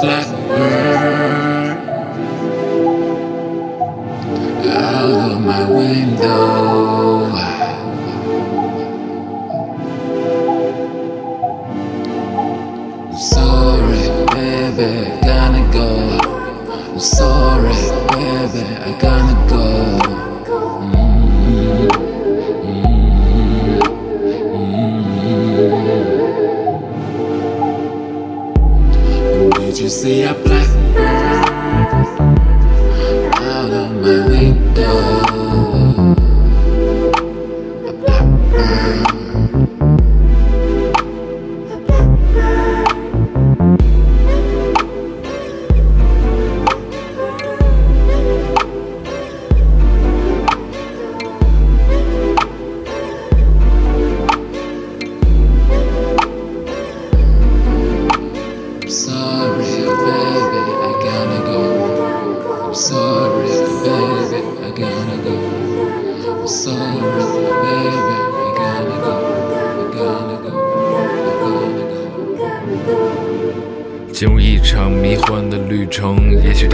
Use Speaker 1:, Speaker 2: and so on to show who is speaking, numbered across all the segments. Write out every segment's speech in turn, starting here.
Speaker 1: blackbird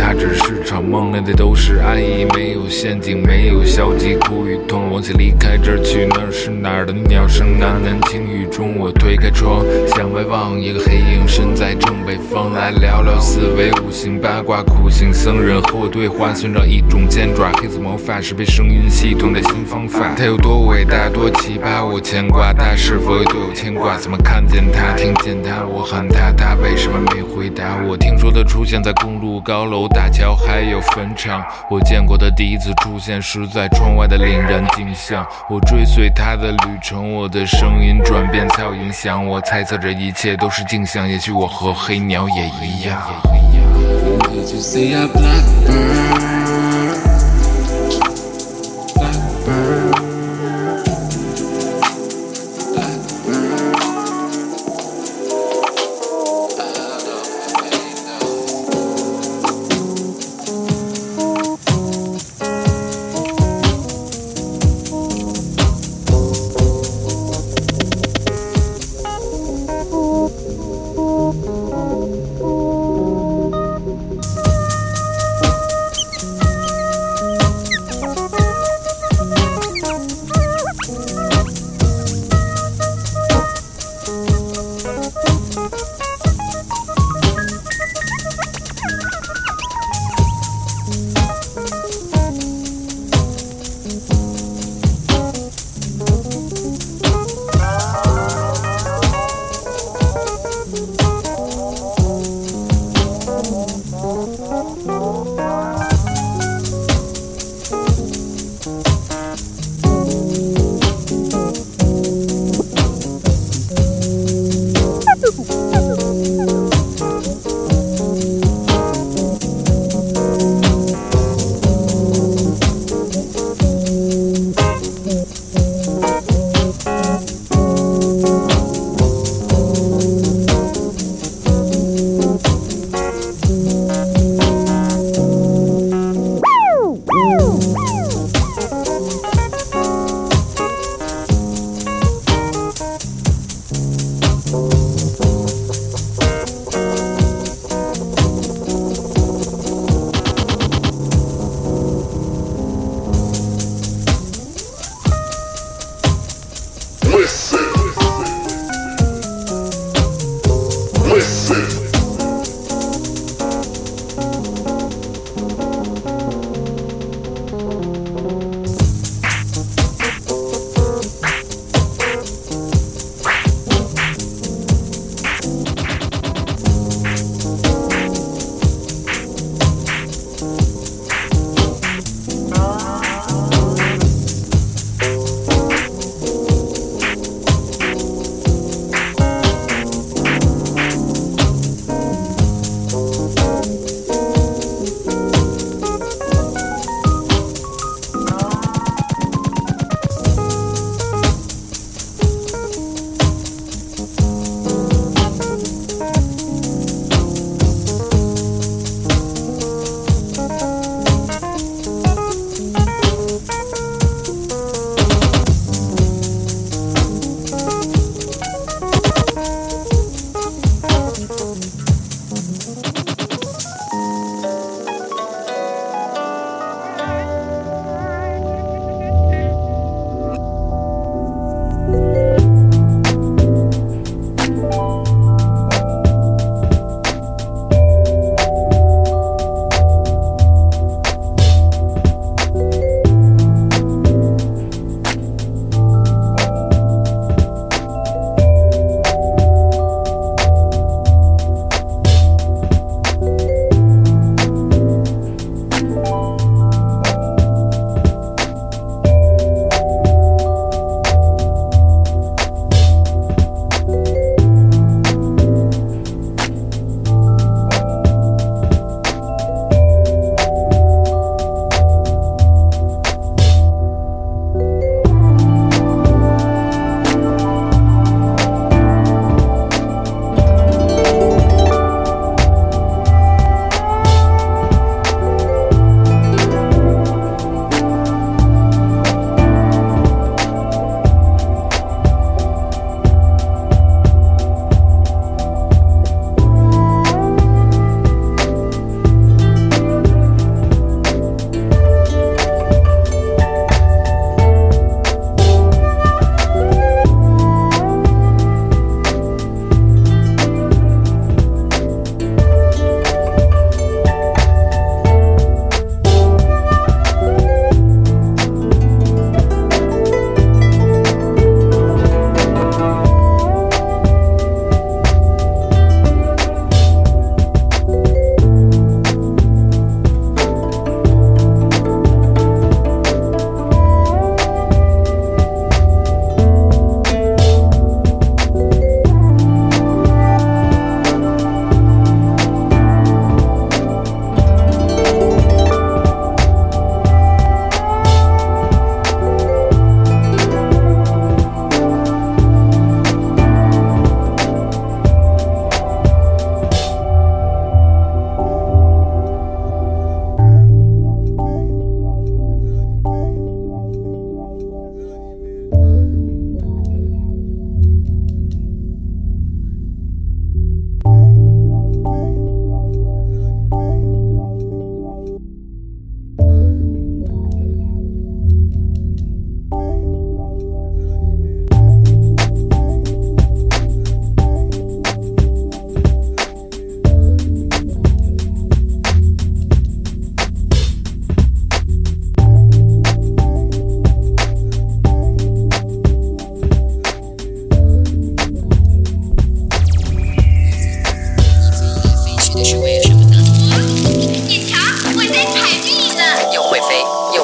Speaker 2: 它只是场梦，那里都是安逸，没有陷阱，没有消极苦与痛。往前离开这儿，去那是哪儿的鸟声喃喃轻语中，我推开窗，向外望，一个黑影身在正北方，来聊聊四维五行八卦苦行僧人和我对话，寻找一种尖爪，黑色魔法是被声音系统的新方法。它有多伟大，多奇葩，我牵挂，它是否也对我牵挂？怎么看见它，听见它，我喊它，它为什么没回答？我听说它出现在公路、高楼、大桥，还有坟场。我见过的第一次出现是在窗外的凛然景象。我追随他的旅程，我的声音转变才有影响。我猜测这一切都是镜像，也许我和黑鸟也一样。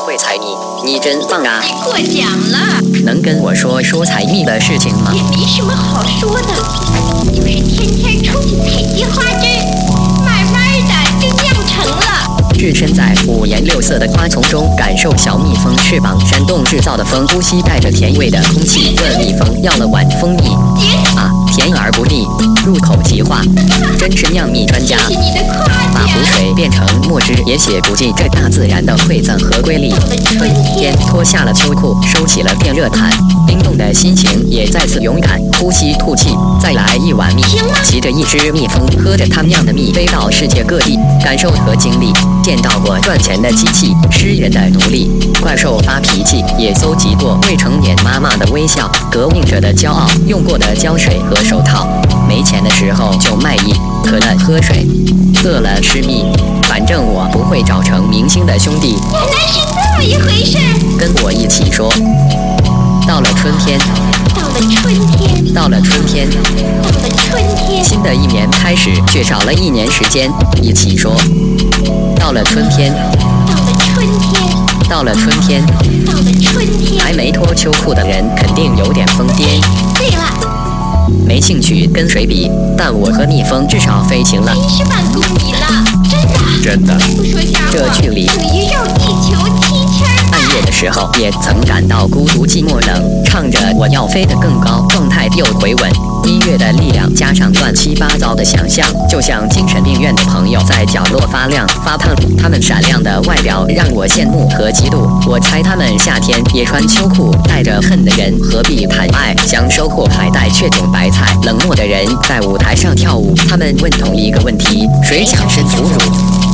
Speaker 3: 会采蜜，你真棒啊！
Speaker 4: 你过奖了，
Speaker 3: 能跟我说说采蜜的事情吗
Speaker 4: 也？没什么好说的，就是天天出去采集花枝，慢慢的就酿成了。
Speaker 3: 置身在五颜六色的花丛中，感受小蜜蜂翅膀扇动制造的风，呼吸带着甜味的空气，问蜜蜂要了碗蜂蜜
Speaker 4: 姐，
Speaker 3: 啊，甜而不腻，入口即化，真是酿蜜专家把湖。水变成墨汁，也写不尽这大自然的馈赠和瑰丽。
Speaker 4: 春天，
Speaker 3: 脱下了秋裤，收起了电热毯，冰冻的心情也再次勇敢，呼吸吐气，再来一碗蜜，骑着一只蜜蜂，喝着它酿的蜜，飞到世界各地，感受和经历，见到过赚钱的机器，诗人的奴隶，怪兽发脾气，也搜集过未成年妈妈的微笑，革命者的骄傲，用过的胶水和手套，没钱的时候就卖艺，渴了喝水，饿了吃蜜，反正我不会找成明星的兄弟。
Speaker 4: 原来是这么一回事。
Speaker 3: 跟我一起说。到了春天，
Speaker 4: 到了春天，
Speaker 3: 到了春天，
Speaker 4: 到了春天，
Speaker 3: 新的一年开始，却少了一年时间。一起说。到了春天，
Speaker 4: 到了春天，
Speaker 3: 到了春天，
Speaker 4: 到了春天。
Speaker 3: 还没脱秋裤的人肯定有点疯癫，没兴趣跟谁比。但我和蜜蜂至少飞行了，
Speaker 4: 七十万公里了，真的。
Speaker 3: 真的。
Speaker 4: 不说瞎话，
Speaker 3: 这距离
Speaker 4: 等于绕地球
Speaker 3: 的时候，也曾感到孤独、寂寞、冷，唱着我要飞得更高，状态又回稳。音乐的力量加上乱七八糟的想象，就像精神病院的朋友在角落发亮发胖。他们闪亮的外表让我羡慕和嫉妒。我猜他们夏天也穿秋裤，带着恨的人何必谈爱？想收获海带却种白菜。冷漠的人在舞台上跳舞，他们问同一个问题：谁想吃腐乳？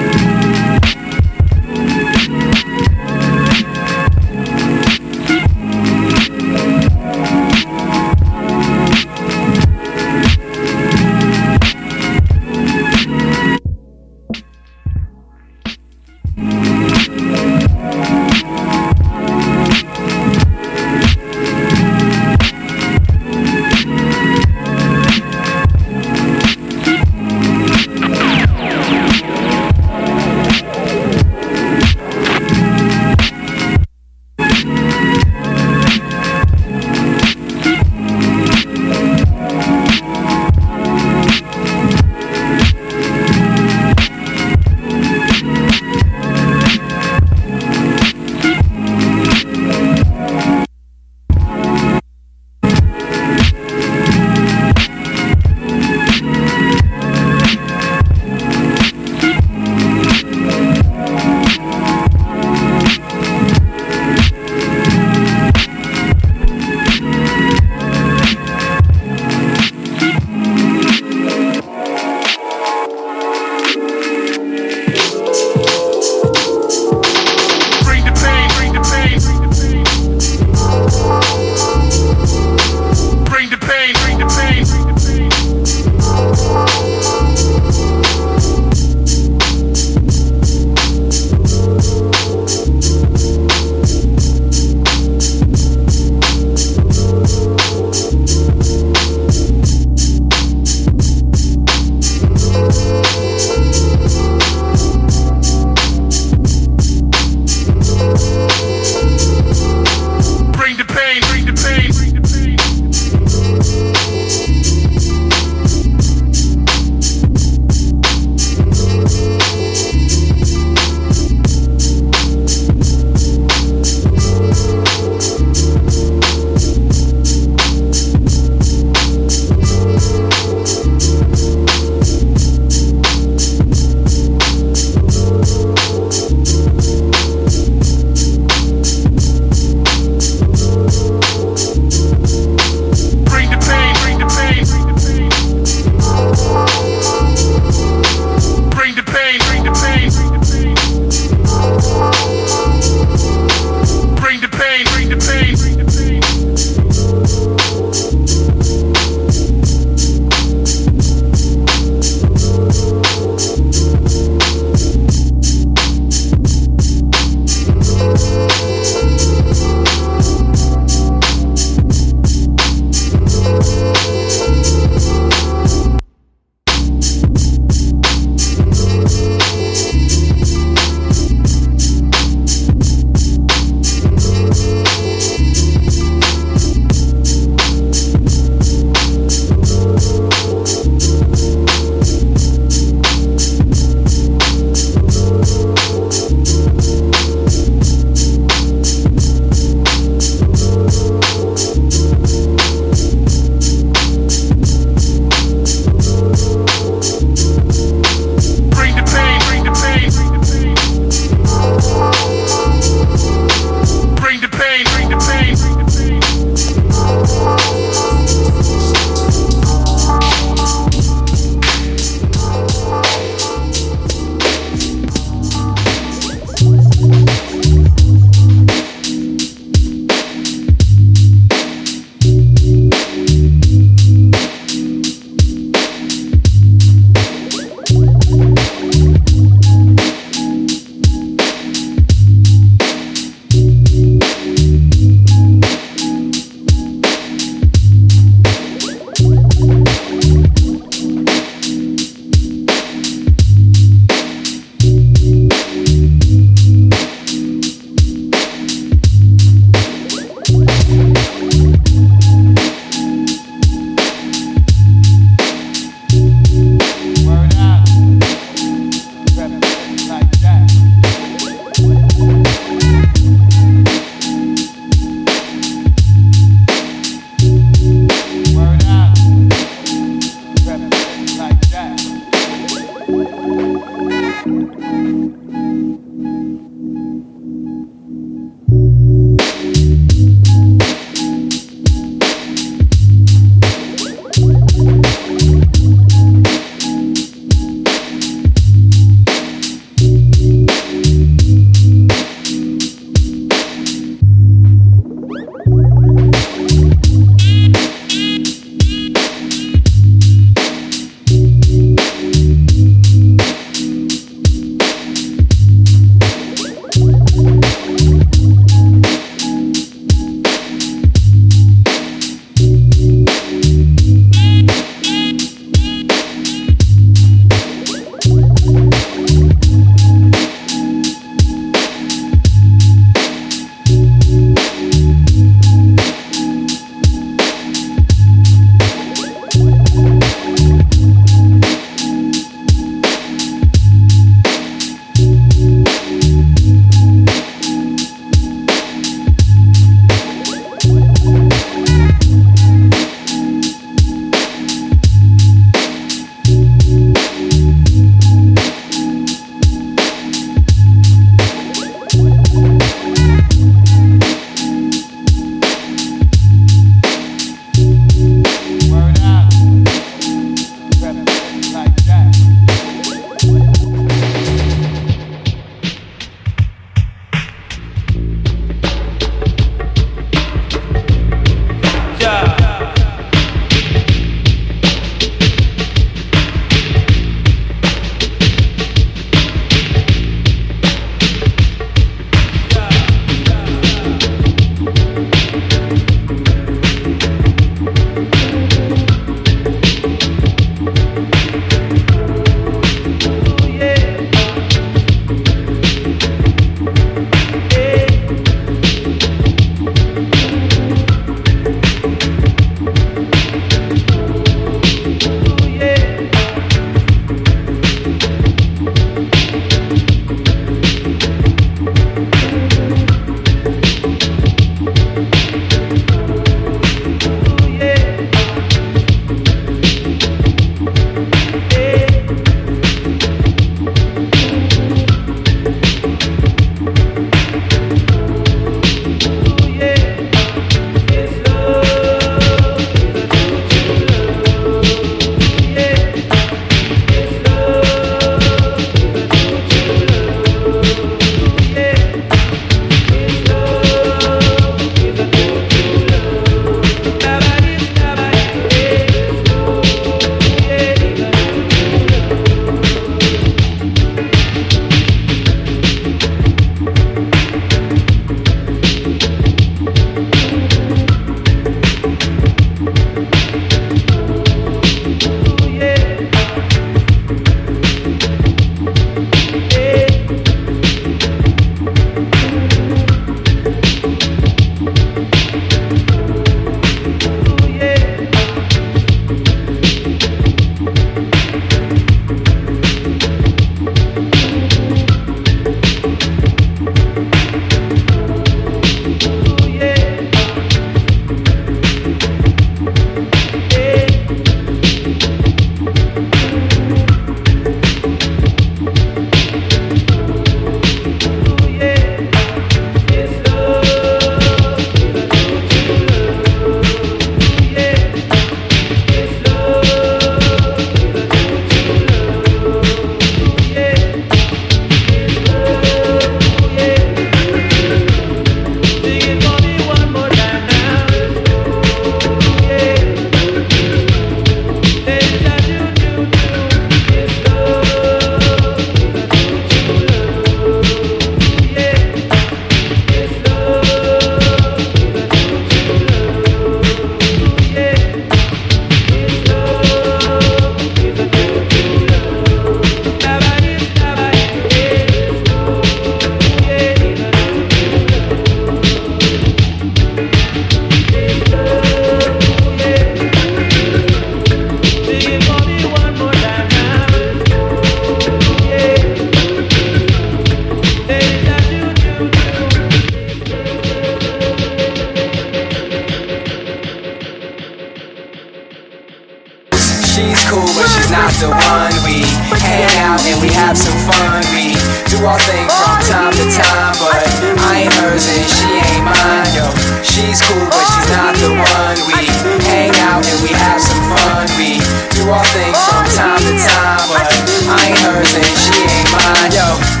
Speaker 5: She's cool, but she's not the one. We hang out and we have some fun. We do our thing from time to time, but I ain't hers and she ain't mine. Yo, she's cool, but she's not the one. We hang out and we have some fun. We do our thing from time to time, but I ain't hers and she ain't mine. Yo.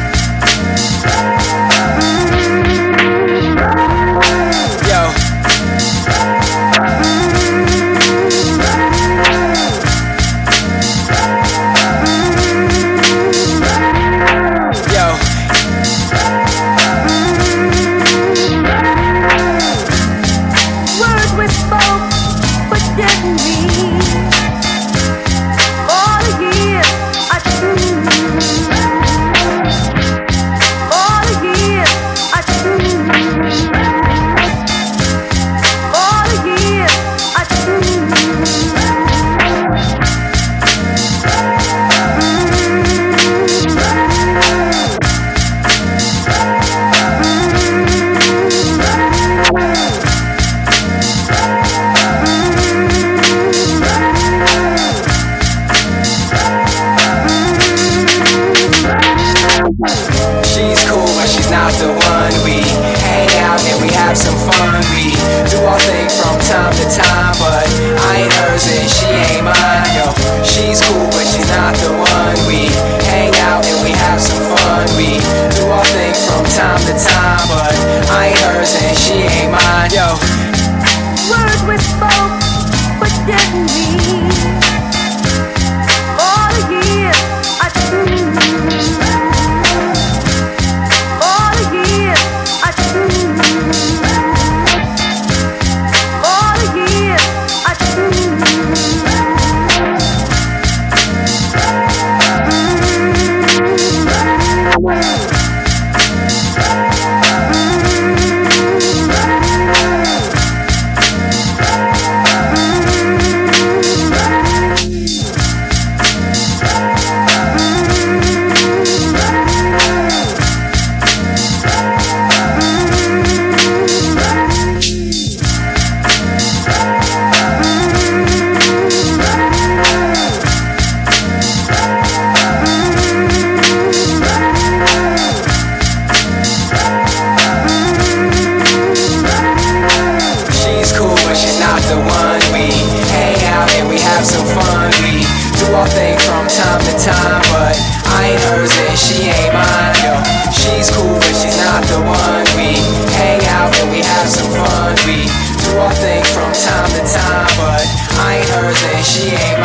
Speaker 5: she ain't